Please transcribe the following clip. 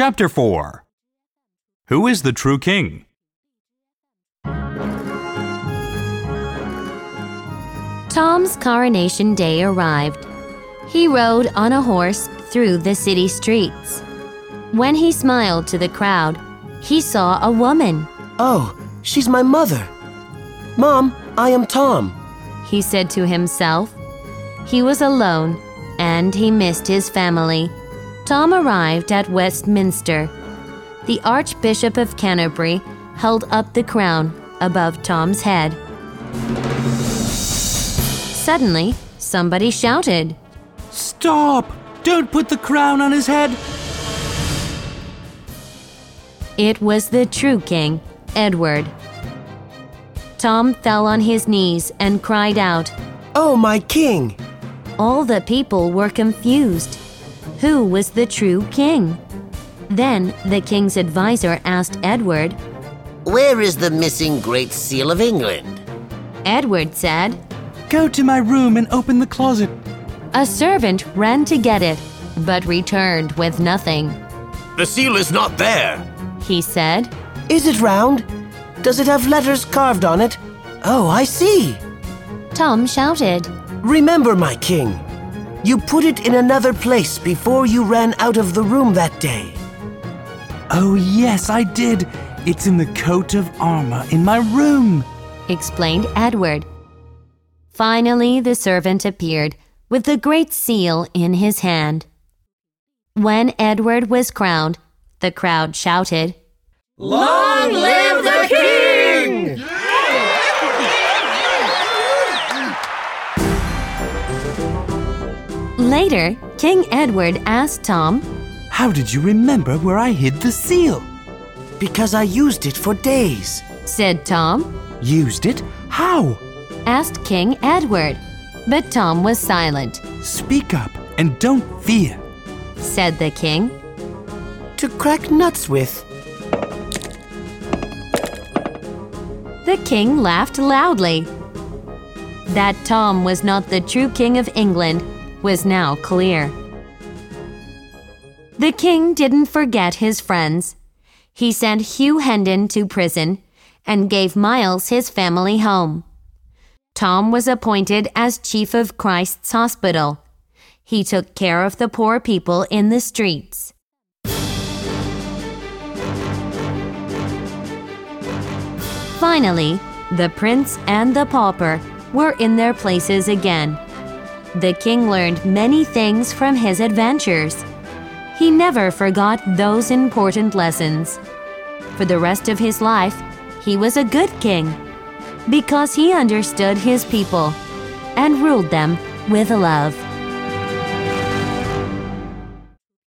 Chapter 4 Who is the true king? Tom's coronation day arrived. He rode on a horse through the city streets. When he smiled to the crowd, he saw a woman. Oh, she's my mother. Mom, I am Tom. He said to himself. He was alone and he missed his family. Tom arrived at Westminster. The Archbishop of Canterbury held up the crown above Tom's head. Suddenly, somebody shouted. Stop! Don't put the crown on his head! It was the true king, Edward. Tom fell on his knees and cried out. Oh, my king! All the people were confused. Who was the true king? Then the king's advisor asked Edward. Where is the missing Great Seal of England? Edward said. Go to my room and open the closet. A servant ran to get it, but returned with nothing. The seal is not there. He said. Is it round? Does it have letters carved on it? Oh, I see. Tom shouted. Remember, my king, you put it in another place before you ran out of the room that day. Oh, yes, I did. It's in the coat of armor in my room, explained Edward. Finally, the servant appeared with the great seal in his hand. When Edward was crowned, the crowd shouted, Long live Later, King Edward asked Tom, How did you remember where I hid the seal? Because I used it for days, said Tom. Used it? How? asked King Edward. But Tom was silent. Speak up and don't fear, said the king. To crack nuts with. The king laughed loudly. That Tom was not the true king of England was now clear. The king didn't forget his friends. He sent Hugh Hendon to prison and gave Miles his family home. Tom was appointed as chief of Christ's Hospital. He took care of the poor people in the streets. Finally, the prince and the pauper were in their places again. The king learned many things from his adventures. He never forgot those important lessons. For the rest of his life, he was a good king because he understood his people and ruled them with love.